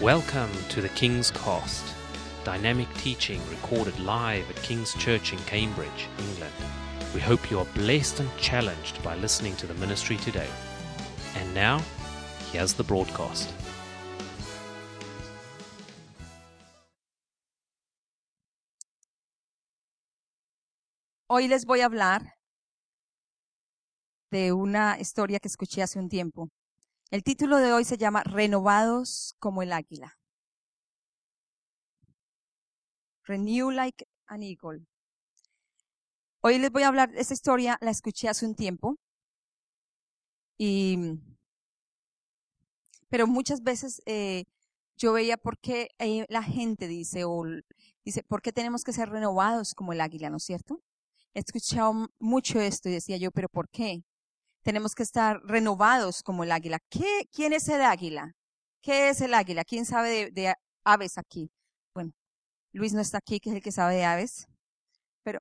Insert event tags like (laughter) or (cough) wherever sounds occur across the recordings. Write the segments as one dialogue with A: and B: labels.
A: Welcome to the King's Cost, dynamic teaching recorded live at King's Church in Cambridge, England. We hope you are blessed and challenged by listening to the ministry today. And now, here's the broadcast.
B: Hoy les voy a hablar de una historia que escuché hace un tiempo. El título de hoy se llama Renovados como el águila. Renew like an eagle. Hoy les voy a hablar de esta historia, la escuché hace un tiempo. Y, pero muchas veces eh, yo veía por qué eh, la gente dice, o dice, ¿por qué tenemos que ser renovados como el águila, no es cierto? He escuchado mucho esto y decía yo, pero ¿por qué? Tenemos que estar renovados como el águila. ¿Qué, ¿Quién es el águila? ¿Qué es el águila? ¿Quién sabe de, de aves aquí? Bueno, Luis no está aquí, que es el que sabe de aves. Pero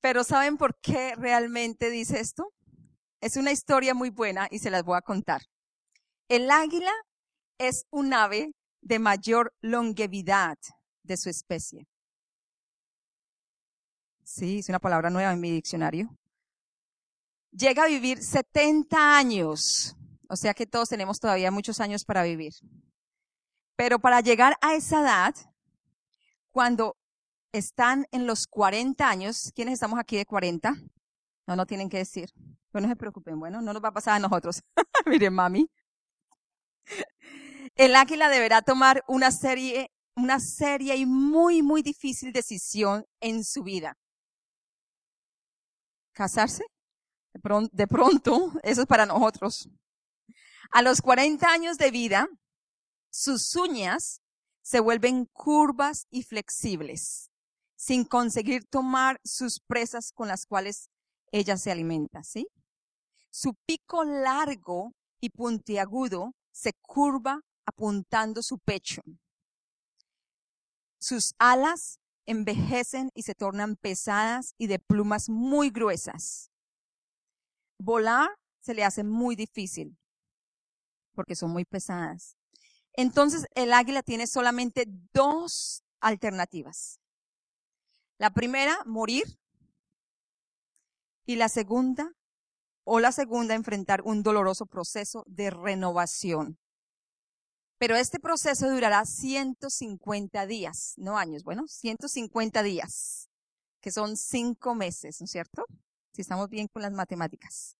B: Pero ¿saben por qué realmente dice esto? Es una historia muy buena y se las voy a contar. El águila es un ave de mayor longevidad de su especie. Sí, es una palabra nueva en mi diccionario. Llega a vivir 70 años, o sea que todos tenemos todavía muchos años para vivir. Pero para llegar a esa edad, cuando están en los 40 años, ¿quiénes estamos aquí de 40? No, no tienen que decir. Bueno, no se preocupen, bueno, no nos va a pasar a nosotros. (laughs) Miren, mami. El águila deberá tomar una serie, una seria y muy, muy difícil decisión en su vida. ¿Casarse? De pronto, (laughs) eso es para nosotros. A los 40 años de vida, sus uñas se vuelven curvas y flexibles, sin conseguir tomar sus presas con las cuales ella se alimenta, ¿sí? Su pico largo y puntiagudo se curva apuntando su pecho. Sus alas envejecen y se tornan pesadas y de plumas muy gruesas. Volar se le hace muy difícil porque son muy pesadas. Entonces el águila tiene solamente dos alternativas. La primera, morir. Y la segunda, o la segunda, enfrentar un doloroso proceso de renovación. Pero este proceso durará 150 días, no años, bueno, 150 días, que son cinco meses, ¿no es cierto? Si estamos bien con las matemáticas.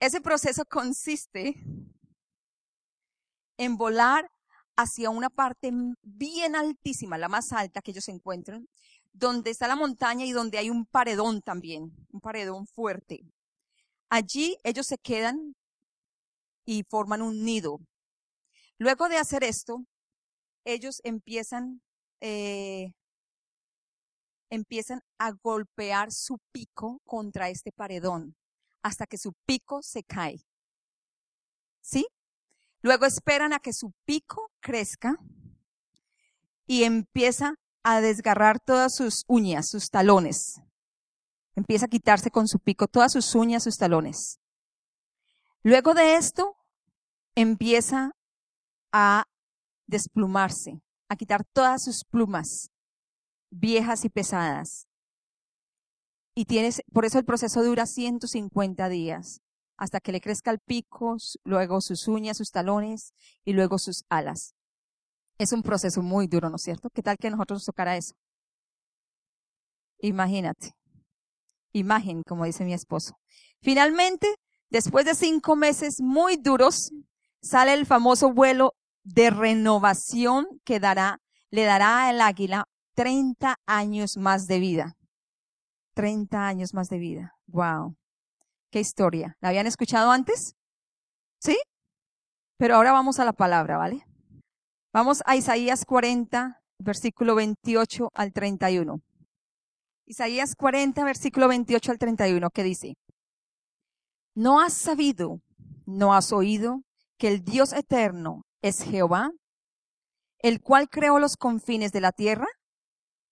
B: Ese proceso consiste en volar hacia una parte bien altísima, la más alta que ellos encuentran, donde está la montaña y donde hay un paredón también, un paredón fuerte. Allí ellos se quedan y forman un nido. Luego de hacer esto, ellos empiezan, eh, empiezan a golpear su pico contra este paredón hasta que su pico se cae. ¿Sí? Luego esperan a que su pico crezca y empieza a desgarrar todas sus uñas, sus talones. Empieza a quitarse con su pico todas sus uñas, sus talones. Luego de esto, empieza a desplumarse, a quitar todas sus plumas viejas y pesadas. Y tienes, por eso el proceso dura 150 días, hasta que le crezca el pico, luego sus uñas, sus talones y luego sus alas. Es un proceso muy duro, ¿no es cierto? ¿Qué tal que nosotros nos tocara eso? Imagínate. Imagen, como dice mi esposo. Finalmente, después de cinco meses muy duros, sale el famoso vuelo de renovación que dará, le dará al águila 30 años más de vida. 30 años más de vida. Wow. Qué historia. ¿La habían escuchado antes? ¿Sí? Pero ahora vamos a la palabra, ¿vale? Vamos a Isaías 40, versículo 28 al 31. Isaías 40, versículo 28 al 31, ¿qué dice? ¿No has sabido, no has oído que el Dios eterno es Jehová, el cual creó los confines de la tierra?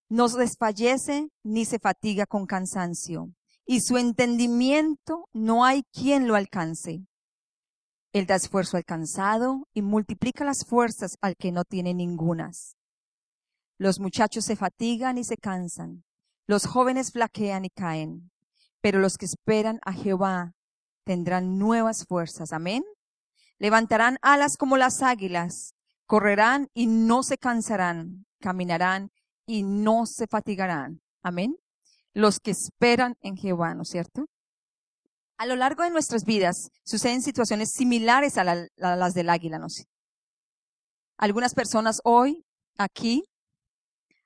B: No desfallece ni se fatiga con cansancio, y su entendimiento no hay quien lo alcance. Él da esfuerzo al cansado y multiplica las fuerzas al que no tiene ningunas. Los muchachos se fatigan y se cansan, los jóvenes flaquean y caen, pero los que esperan a Jehová tendrán nuevas fuerzas. Amén. Levantarán alas como las águilas, correrán y no se cansarán, caminarán y no se fatigarán. Amén. Los que esperan en Jehová, ¿no es cierto? A lo largo de nuestras vidas suceden situaciones similares a, las del águila, ¿no? Algunas personas hoy, aquí,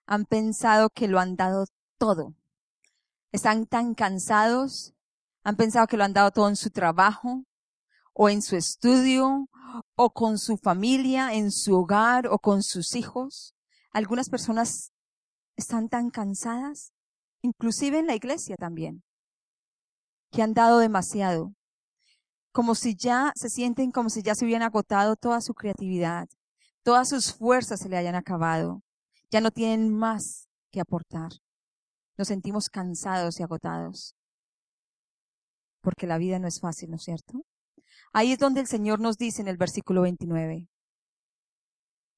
B: han pensado que lo han dado todo. Están tan cansados, han pensado que lo han dado todo en su trabajo, o en su estudio, o con su familia, en su hogar, o con sus hijos. Algunas personas están tan cansadas, inclusive en la iglesia también, que han dado demasiado, como si ya se sienten como si ya se hubieran agotado toda su creatividad, todas sus fuerzas se le hayan acabado, ya no tienen más que aportar. Nos sentimos cansados y agotados, porque la vida no es fácil, ¿no es cierto? Ahí es donde el Señor nos dice en el versículo 29,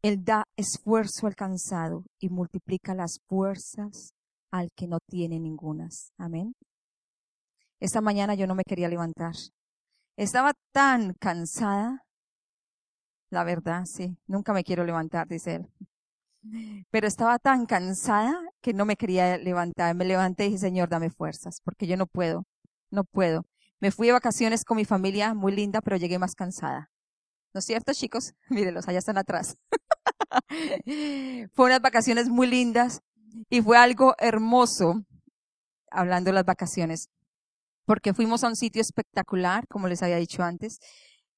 B: Él da esfuerzo al cansado y multiplica las fuerzas al que no tiene ningunas. Amén. Esta mañana yo no me quería levantar. Estaba tan cansada. La verdad, sí, nunca me quiero levantar, dice él. Pero estaba tan cansada que no me quería levantar. Me levanté y dije, Señor, dame fuerzas, porque yo no puedo, no puedo. Me fui de vacaciones con mi familia, muy linda, pero llegué más cansada. ¿No es cierto, chicos? (laughs) Mírenlos, allá están atrás. (laughs) fue unas vacaciones muy lindas y fue algo hermoso, hablando de las vacaciones, porque fuimos a un sitio espectacular, como les había dicho antes,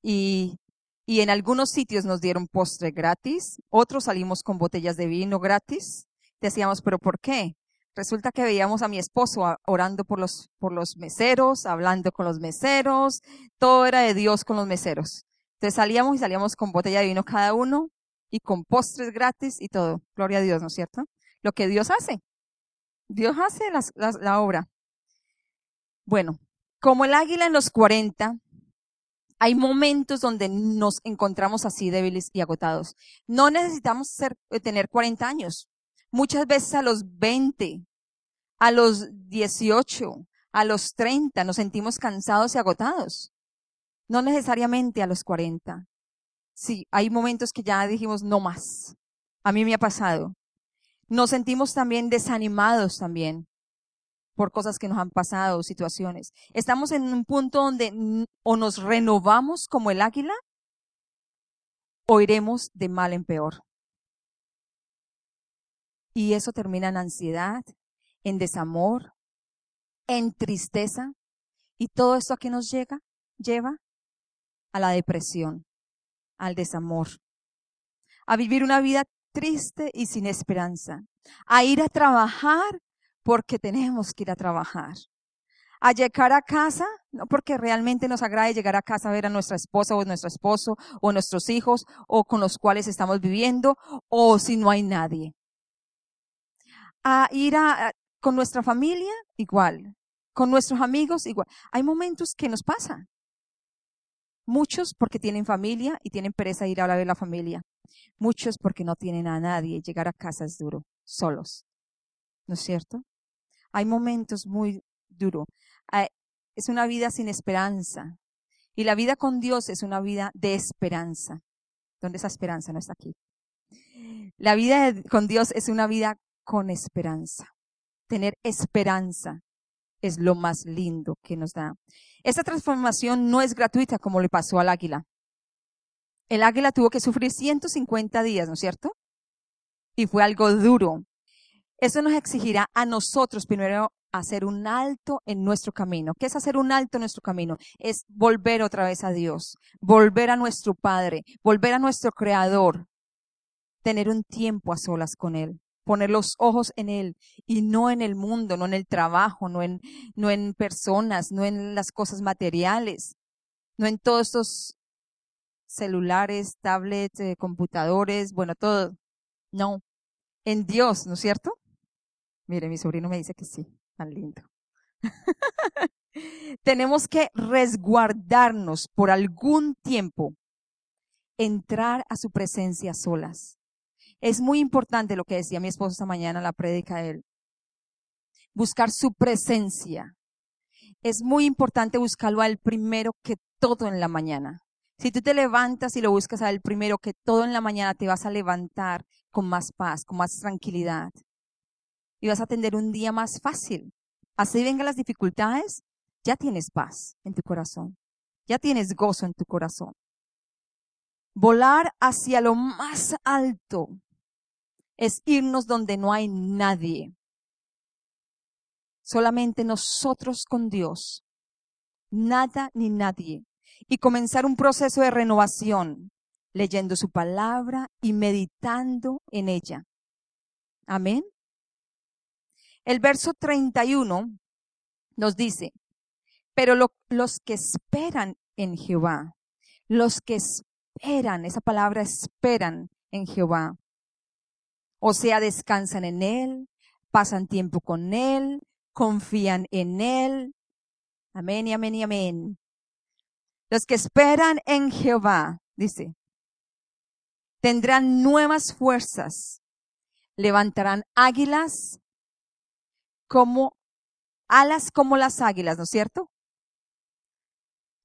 B: y, y en algunos sitios nos dieron postre gratis, otros salimos con botellas de vino gratis. Decíamos, pero ¿por qué? Resulta que veíamos a mi esposo orando por los, por los meseros, hablando con los meseros, todo era de Dios con los meseros. Entonces salíamos y salíamos con botella de vino cada uno y con postres gratis y todo. Gloria a Dios, ¿no es cierto? Lo que Dios hace. Dios hace la obra. Bueno, como el águila en los 40, hay momentos donde nos encontramos así débiles y agotados. No necesitamos ser, eh, tener 40 años. Muchas veces a los 20, a los 18, a los 30 nos sentimos cansados y agotados. No necesariamente a los 40. Sí, hay momentos que ya dijimos no más. A mí me ha pasado. Nos sentimos también desanimados también por cosas que nos han pasado, situaciones. Estamos en un punto donde o nos renovamos como el águila o iremos de mal en peor. Y eso termina en ansiedad, en desamor, en tristeza. Y todo esto a qué nos llega, lleva a la depresión, al desamor, a vivir una vida triste y sin esperanza, a ir a trabajar porque tenemos que ir a trabajar, a llegar a casa, no porque realmente nos agrade llegar a casa a ver a nuestra esposa o nuestro esposo o nuestros hijos o con los cuales estamos viviendo o si no hay nadie a ir a, con nuestra familia, igual. Con nuestros amigos, igual. Hay momentos que nos pasa. Muchos porque tienen familia y tienen pereza de ir a ver la familia. Muchos porque no tienen a nadie. Llegar a casa es duro, solos. ¿No es cierto? Hay momentos muy duros. Es una vida sin esperanza. Y la vida con Dios es una vida de esperanza. ¿Dónde esa esperanza no está aquí? La vida con Dios es una vida con esperanza. Tener esperanza es lo más lindo que nos da. Esta transformación no es gratuita como le pasó al águila. El águila tuvo que sufrir 150 días, ¿no es cierto? Y fue algo duro. Eso nos exigirá a nosotros primero hacer un alto en nuestro camino. ¿Qué es hacer un alto en nuestro camino? Es volver otra vez a Dios, volver a nuestro Padre, volver a nuestro Creador, tener un tiempo a solas con Él poner los ojos en Él y no en el mundo, no en el trabajo, no en, no en personas, no en las cosas materiales, no en todos estos celulares, tablets, eh, computadores, bueno, todo. No, en Dios, ¿no es cierto? Mire, mi sobrino me dice que sí, tan lindo. (laughs) Tenemos que resguardarnos por algún tiempo, entrar a su presencia solas. Es muy importante lo que decía mi esposo esta mañana la prédica él. Buscar su presencia. Es muy importante buscarlo al primero que todo en la mañana. Si tú te levantas y lo buscas al primero que todo en la mañana, te vas a levantar con más paz, con más tranquilidad. Y vas a tener un día más fácil. Así vengan las dificultades, ya tienes paz en tu corazón. Ya tienes gozo en tu corazón. Volar hacia lo más alto es irnos donde no hay nadie. Solamente nosotros con Dios. Nada ni nadie. Y comenzar un proceso de renovación, leyendo su palabra y meditando en ella. Amén. El verso 31 nos dice, pero los que esperan en Jehová, los que esperan, esa palabra esperan en Jehová, o sea, descansan en Él, pasan tiempo con Él, confían en Él. Amén y amén y amén. Los que esperan en Jehová, dice, tendrán nuevas fuerzas, levantarán águilas como alas como las águilas, ¿no es cierto?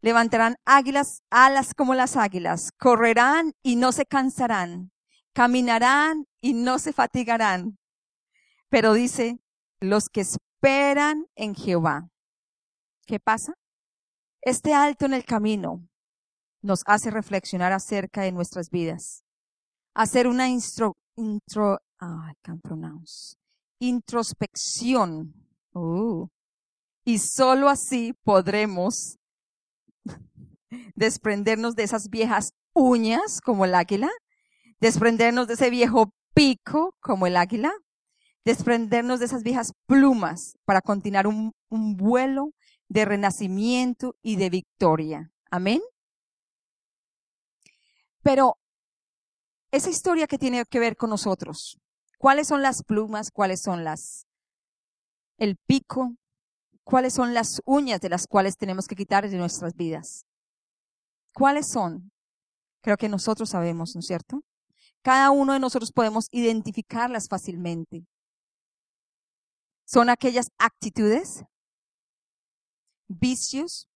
B: Levantarán águilas, alas como las águilas, correrán y no se cansarán, caminarán y no se fatigarán. Pero dice, los que esperan en Jehová. ¿Qué pasa? Este alto en el camino nos hace reflexionar acerca de nuestras vidas, hacer una intro, introspección. Uh, y solo así podremos (laughs) desprendernos de esas viejas uñas como el águila, desprendernos de ese viejo pico como el águila, desprendernos de esas viejas plumas para continuar un, vuelo de renacimiento y de victoria. Amén. Pero esa historia que tiene que ver con nosotros, ¿cuáles son las plumas? ¿Cuáles son las el pico? ¿Cuáles son las uñas de las cuales tenemos que quitar de nuestras vidas? ¿Cuáles son? Creo que nosotros sabemos, ¿no es cierto? Cada uno de nosotros podemos identificarlas fácilmente. Son aquellas actitudes, vicios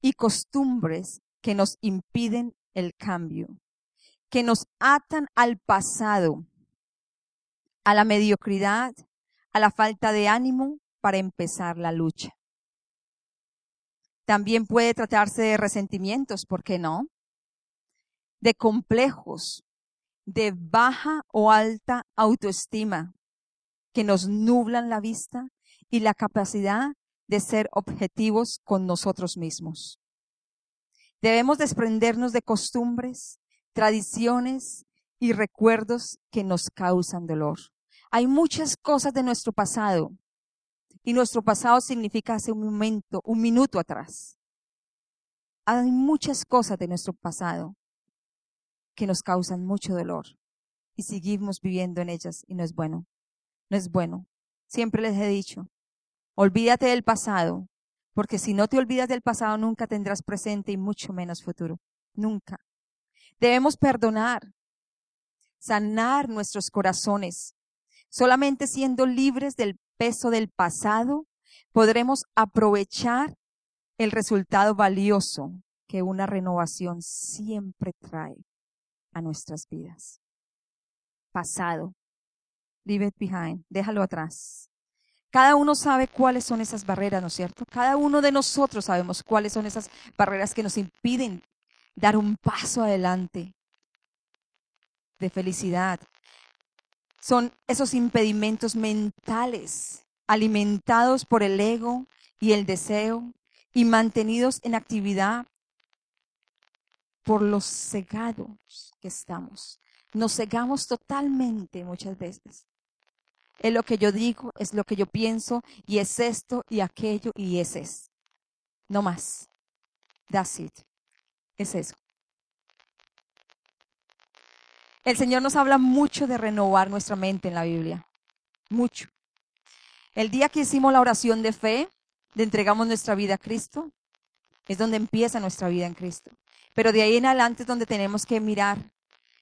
B: y costumbres que nos impiden el cambio, que nos atan al pasado, a la mediocridad, a la falta de ánimo para empezar la lucha. También puede tratarse de resentimientos, ¿por qué no? De complejos, de baja o alta autoestima que nos nublan la vista y la capacidad de ser objetivos con nosotros mismos. Debemos desprendernos de costumbres, tradiciones y recuerdos que nos causan dolor. Hay muchas cosas de nuestro pasado y nuestro pasado significa hace un momento, un minuto atrás. Hay muchas cosas de nuestro pasado que nos causan mucho dolor y seguimos viviendo en ellas y no es bueno. No es bueno. Siempre les he dicho, olvídate del pasado, porque si no te olvidas del pasado nunca tendrás presente y mucho menos futuro. Nunca. Debemos perdonar, sanar nuestros corazones. Solamente siendo libres del peso del pasado podremos aprovechar el resultado valioso que una renovación siempre trae nuestras vidas. Pasado. Leave it behind. Déjalo atrás. Cada uno sabe cuáles son esas barreras, ¿no es cierto? Cada uno de nosotros sabemos cuáles son esas barreras que nos impiden dar un paso adelante de felicidad. Son esos impedimentos mentales alimentados por el ego y el deseo y mantenidos en actividad por los cegados que estamos. Nos cegamos totalmente muchas veces. Es lo que yo digo, es lo que yo pienso, y es esto y aquello y es. No más. That's it. Es eso. El Señor nos habla mucho de renovar nuestra mente en la Biblia. Mucho. El día que hicimos la oración de fe, de entregamos nuestra vida a Cristo, es donde empieza nuestra vida en Cristo. Pero de ahí en adelante es donde tenemos que mirar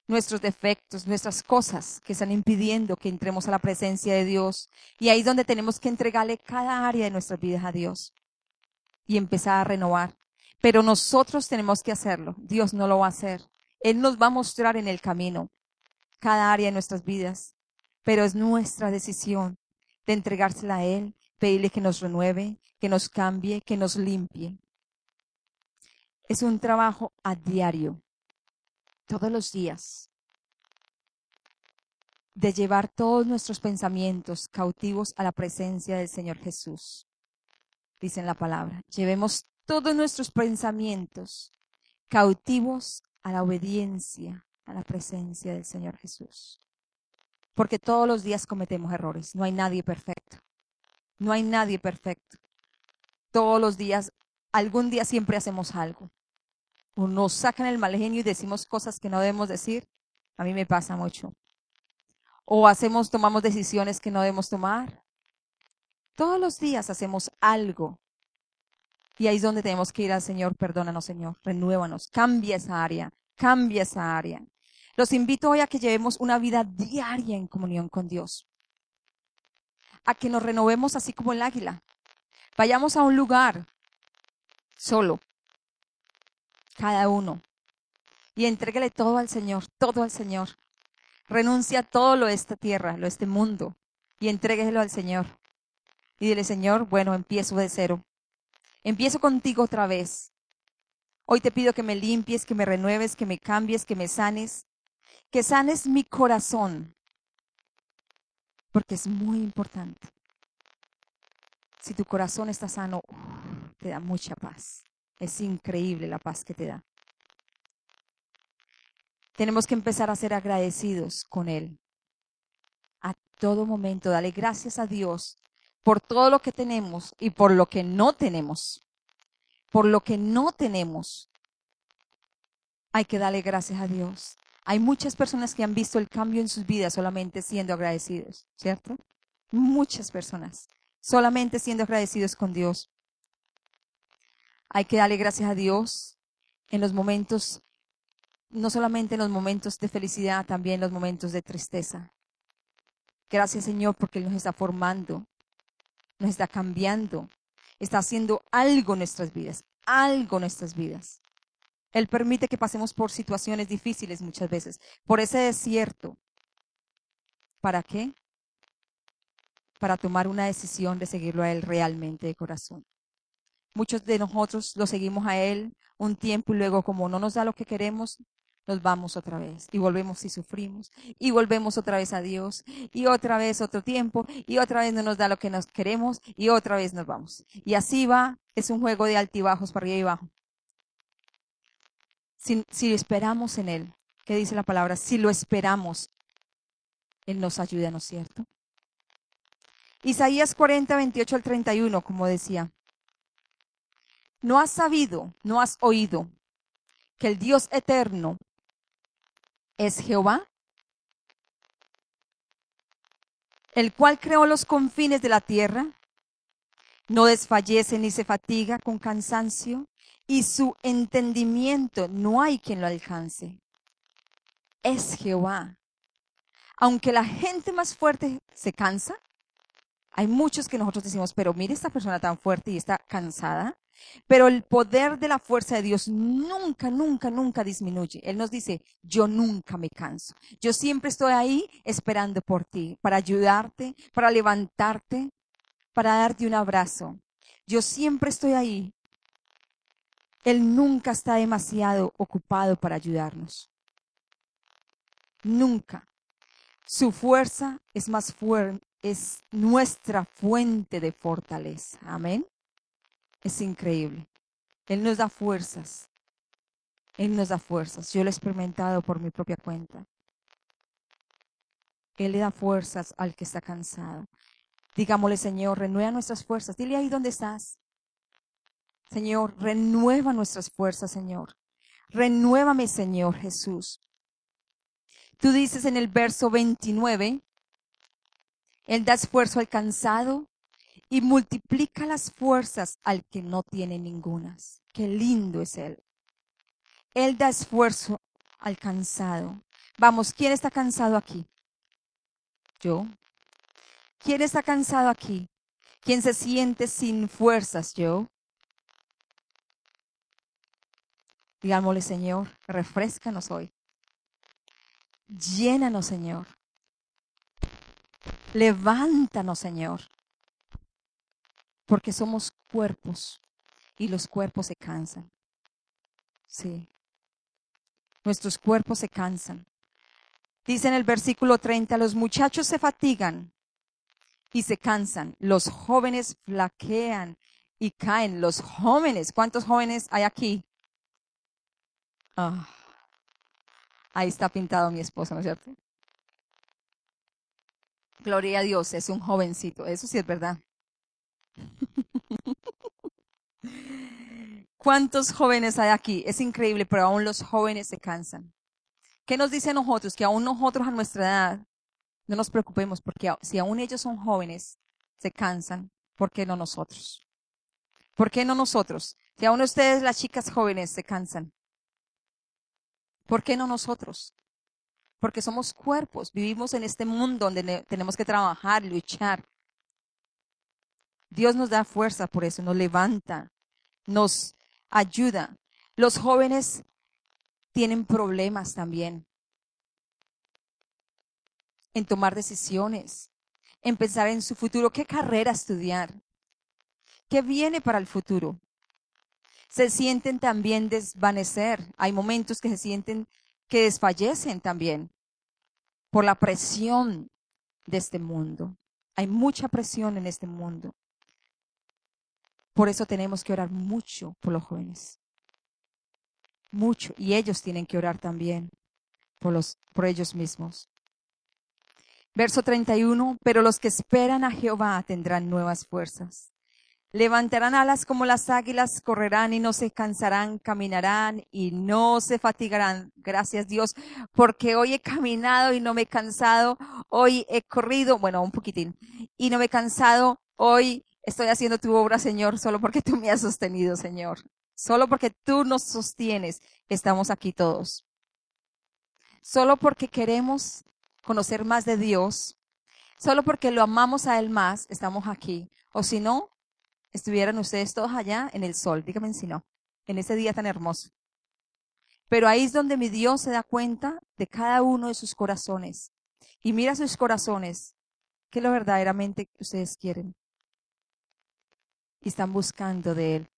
B: nuestros defectos, nuestras cosas que están impidiendo que entremos a la presencia de Dios. Y ahí es donde tenemos que entregarle cada área de nuestras vidas a Dios y empezar a renovar. Pero nosotros tenemos que hacerlo. Dios no lo va a hacer. Él nos va a mostrar en el camino cada área de nuestras vidas. Pero es nuestra decisión de entregársela a Él, pedirle que nos renueve, que nos cambie, que nos limpie. Es un trabajo a diario todos los días, de llevar todos nuestros pensamientos cautivos a la presencia del Señor Jesús. Dice en la palabra, llevemos todos nuestros pensamientos cautivos a la obediencia, a la presencia del Señor Jesús. Porque todos los días cometemos errores, no hay nadie perfecto, no hay nadie perfecto. Todos los días, algún día siempre hacemos algo o nos sacan el mal genio y decimos cosas que no debemos decir, a mí me pasa mucho. O hacemos, tomamos decisiones que no debemos tomar. Todos los días hacemos algo. Y ahí es donde tenemos que ir al Señor, perdónanos Señor, renuévanos, cambia esa área, cambia esa área. Los invito hoy a que llevemos una vida diaria en comunión con Dios. A que nos renovemos así como el águila. Vayamos a un lugar solo, cada uno. Y entréguele todo al Señor, todo al Señor. Renuncia a todo lo de esta tierra, lo de este mundo, y entréguelo al Señor. Y dile, Señor, bueno, empiezo de cero. Empiezo contigo otra vez. Hoy te pido que me limpies, que me renueves, que me cambies, que me sanes, que sanes mi corazón, porque es muy importante. Si tu corazón está sano, te da mucha paz. Es increíble la paz que te da. Tenemos que empezar a ser agradecidos con Él. A todo momento, dale gracias a Dios por todo lo que tenemos y por lo que no tenemos. Por lo que no tenemos. Hay que darle gracias a Dios. Hay muchas personas que han visto el cambio en sus vidas solamente siendo agradecidos, ¿cierto? Muchas personas, solamente siendo agradecidos con Dios. Hay que darle gracias a Dios en los momentos, no solamente en los momentos de felicidad, también en los momentos de tristeza. Gracias Señor porque Él nos está formando, nos está cambiando, está haciendo algo en nuestras vidas, algo en nuestras vidas. Él permite que pasemos por situaciones difíciles muchas veces, por ese desierto. ¿Para qué? Para tomar una decisión de seguirlo a Él realmente de corazón. Muchos de nosotros lo seguimos a Él un tiempo y luego como no nos da lo que queremos, nos vamos otra vez y volvemos y sufrimos y volvemos otra vez a Dios y otra vez otro tiempo y otra vez no nos da lo que nos queremos y otra vez nos vamos. Y así va, es un juego de altibajos para arriba y abajo. Si, si esperamos en Él, ¿qué dice la palabra? Si lo esperamos, Él nos ayuda, ¿no es cierto? Isaías 40, 28 al 31, como decía. ¿No has sabido, no has oído que el Dios eterno es Jehová? El cual creó los confines de la tierra, no desfallece ni se fatiga con cansancio, y su entendimiento no hay quien lo alcance. Es Jehová. Aunque la gente más fuerte se cansa, hay muchos que nosotros decimos, pero mire esta persona tan fuerte y está cansada. Pero el poder de la fuerza de Dios nunca, nunca, nunca disminuye. Él nos dice, yo nunca me canso. Yo siempre estoy ahí esperando por ti, para ayudarte, para levantarte, para darte un abrazo. Yo siempre estoy ahí. Él nunca está demasiado ocupado para ayudarnos. Nunca. Su fuerza es más fuerte, es nuestra fuente de fortaleza. Amén. Es increíble. Él nos da fuerzas. Él nos da fuerzas. Yo lo he experimentado por mi propia cuenta. Él le da fuerzas al que está cansado. Digámosle, Señor, renueva nuestras fuerzas. Dile ahí donde estás. Señor, renueva nuestras fuerzas, Señor. Renuévame, Señor Jesús. Tú dices en el verso 29, Él da esfuerzo al cansado y multiplica las fuerzas al que no tiene ningunas. Qué lindo es Él. Él da esfuerzo al cansado. Vamos, ¿quién está cansado aquí? Yo. ¿Quién está cansado aquí? ¿Quién se siente sin fuerzas? Yo. Digámosle, Señor, refrescanos hoy. Llénanos, Señor. Levántanos, Señor. Porque somos cuerpos y los cuerpos se cansan. Sí. Nuestros cuerpos se cansan. Dice en el versículo 30, los muchachos se fatigan y se cansan, los jóvenes flaquean y caen. Los jóvenes, ¿cuántos jóvenes hay aquí? Ah, ahí está pintado mi esposo, ¿no es cierto? Gloria a Dios, es un jovencito, eso sí es verdad. ¿Cuántos jóvenes hay aquí? Es increíble, pero aún los jóvenes se cansan. ¿Qué nos dice a nosotros? Que aún nosotros a nuestra edad no nos preocupemos porque si aún ellos son jóvenes, se cansan, ¿por qué no nosotros? ¿Por qué no nosotros? Si aún ustedes, las chicas jóvenes, se cansan, ¿por qué no nosotros? Porque somos cuerpos, vivimos en este mundo donde tenemos que trabajar, luchar. Dios nos da fuerza por eso, nos levanta, nos ayuda. Los jóvenes tienen problemas también en tomar decisiones, en pensar en su futuro, qué carrera estudiar, qué viene para el futuro. Se sienten también desvanecer. Hay momentos que se sienten que desfallecen también por la presión de este mundo. Hay mucha presión en este mundo. Por eso tenemos que orar mucho por los jóvenes. Mucho. Y ellos tienen que orar también por, los, por ellos mismos. Verso 31, pero los que esperan a Jehová tendrán nuevas fuerzas. Levantarán alas como las águilas, correrán y no se cansarán, caminarán y no se fatigarán. Gracias Dios, porque hoy he caminado y no me he cansado, hoy he corrido, bueno, un poquitín, y no me he cansado, hoy estoy haciendo tu obra, Señor, solo porque tú me has sostenido, Señor. Solo porque tú nos sostienes, estamos aquí todos. Solo porque queremos conocer más de Dios, solo porque lo amamos a Él más, estamos aquí. O si no, estuvieran ustedes todos allá en el sol. Díganme si no, en ese día tan hermoso. Pero ahí es donde mi Dios se da cuenta de cada uno de sus corazones. Y mira sus corazones, que lo verdaderamente ustedes quieren y están buscando de Él.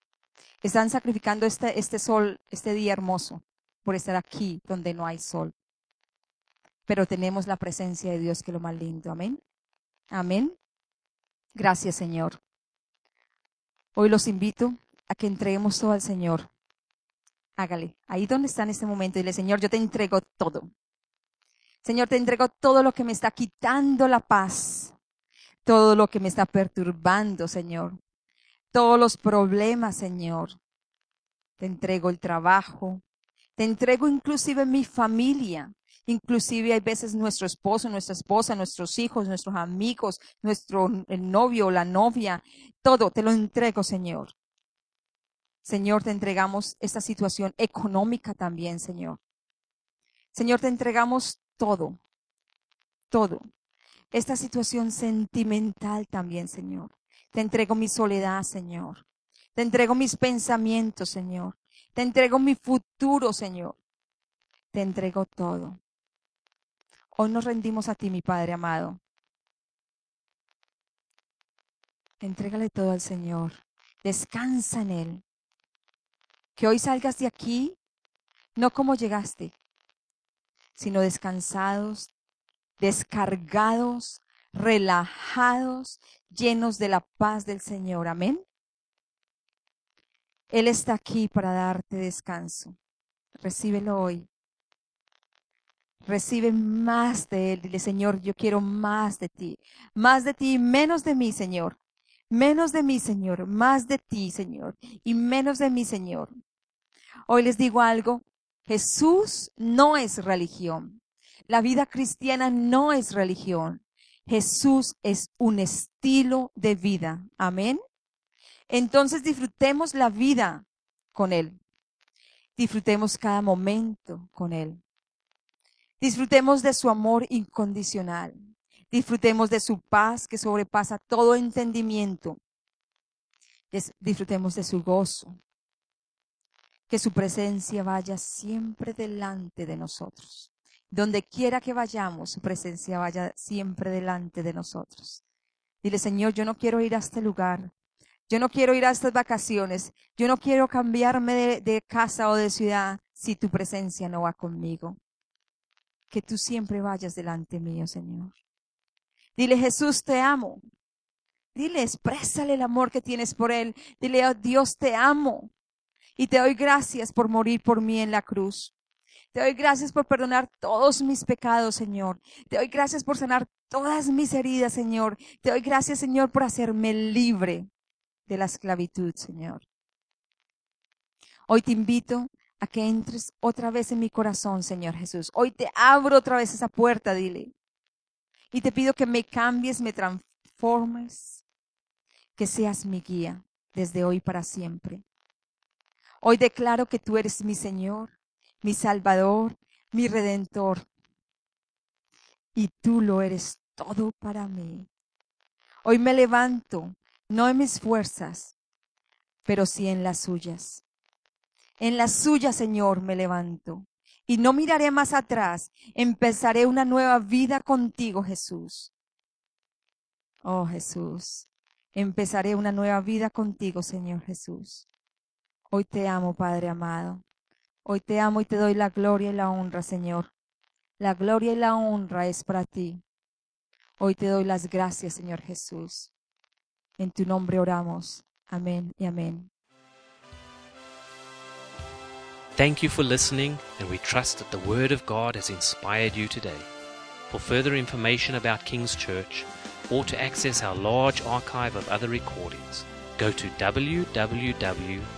B: Están sacrificando este, este sol, este día hermoso, por estar aquí donde no hay sol. Pero tenemos la presencia de Dios, que es lo más lindo. Amén. Amén. Gracias, Señor. Hoy los invito a que entreguemos todo al Señor. Hágale. Ahí donde está en este momento, dile, Señor, yo te entrego todo. Señor, te entrego todo lo que me está quitando la paz, todo lo que me está perturbando, Señor todos los problemas, Señor. Te entrego el trabajo, te entrego inclusive mi familia, inclusive hay veces nuestro esposo, nuestra esposa, nuestros hijos, nuestros amigos, nuestro novio, la novia, todo te lo entrego, Señor. Señor, te entregamos esta situación económica también, Señor. Señor, te entregamos todo, todo. Esta situación sentimental también, Señor. Te entrego mi soledad, Señor. Te entrego mis pensamientos, Señor. Te entrego mi futuro, Señor. Te entrego todo. Hoy nos rendimos a ti, mi Padre amado. Entrégale todo al Señor. Descansa en Él. Que hoy salgas de aquí, no como llegaste, sino descansados, descargados, relajados, llenos de la paz del Señor. Amén. Él está aquí para darte descanso. Recíbelo hoy. Recibe más de Él. Dile, Señor, yo quiero más de ti. Más de ti menos de mí, Señor. Menos de mí, Señor. Más de ti, Señor. Y menos de mí, Señor. Hoy les digo algo. Jesús no es religión. La vida cristiana no es religión. Jesús es un estilo de vida. Amén. Entonces disfrutemos la vida con Él. Disfrutemos cada momento con Él. Disfrutemos de su amor incondicional. Disfrutemos de su paz que sobrepasa todo entendimiento. Disfrutemos de su gozo. Que su presencia vaya siempre delante de nosotros. Donde quiera que vayamos, su presencia vaya siempre delante de nosotros. Dile, Señor, yo no quiero ir a este lugar. Yo no quiero ir a estas vacaciones. Yo no quiero cambiarme de, casa o de ciudad si tu presencia no va conmigo. Que tú siempre vayas delante mío, Señor. Dile, Jesús, te amo. Dile, exprésale el amor que tienes por Él. Dile, oh, Dios, te amo. Y te doy gracias por morir por mí en la cruz. Te doy gracias por perdonar todos mis pecados, Señor. Te doy gracias por sanar todas mis heridas, Señor. Te doy gracias, Señor, por hacerme libre de la esclavitud, Señor. Hoy te invito a que entres otra vez en mi corazón, Señor Jesús. Hoy te abro otra vez esa puerta, dile. Y te pido que me cambies, me transformes, que seas mi guía desde hoy para siempre. Hoy declaro que tú eres mi Señor, mi Salvador, mi Redentor. Y tú lo eres todo para mí. Hoy me levanto, no en mis fuerzas, pero sí en las suyas. En las suyas, Señor, me levanto. Y no miraré más atrás. Empezaré una nueva vida contigo, Jesús. Oh Jesús, empezaré una nueva vida contigo, Señor Jesús. Hoy te amo, Padre amado. Hoy te amo y te doy la gloria y la honra, Señor. La gloria y la honra es para ti. Hoy te doy las gracias, Señor Jesús. En tu nombre oramos. Amén y amén.
A: Thank you for listening, and we trust that the Word of God has inspired you today. For further information about King's Church, or to access our large archive of other recordings, go to www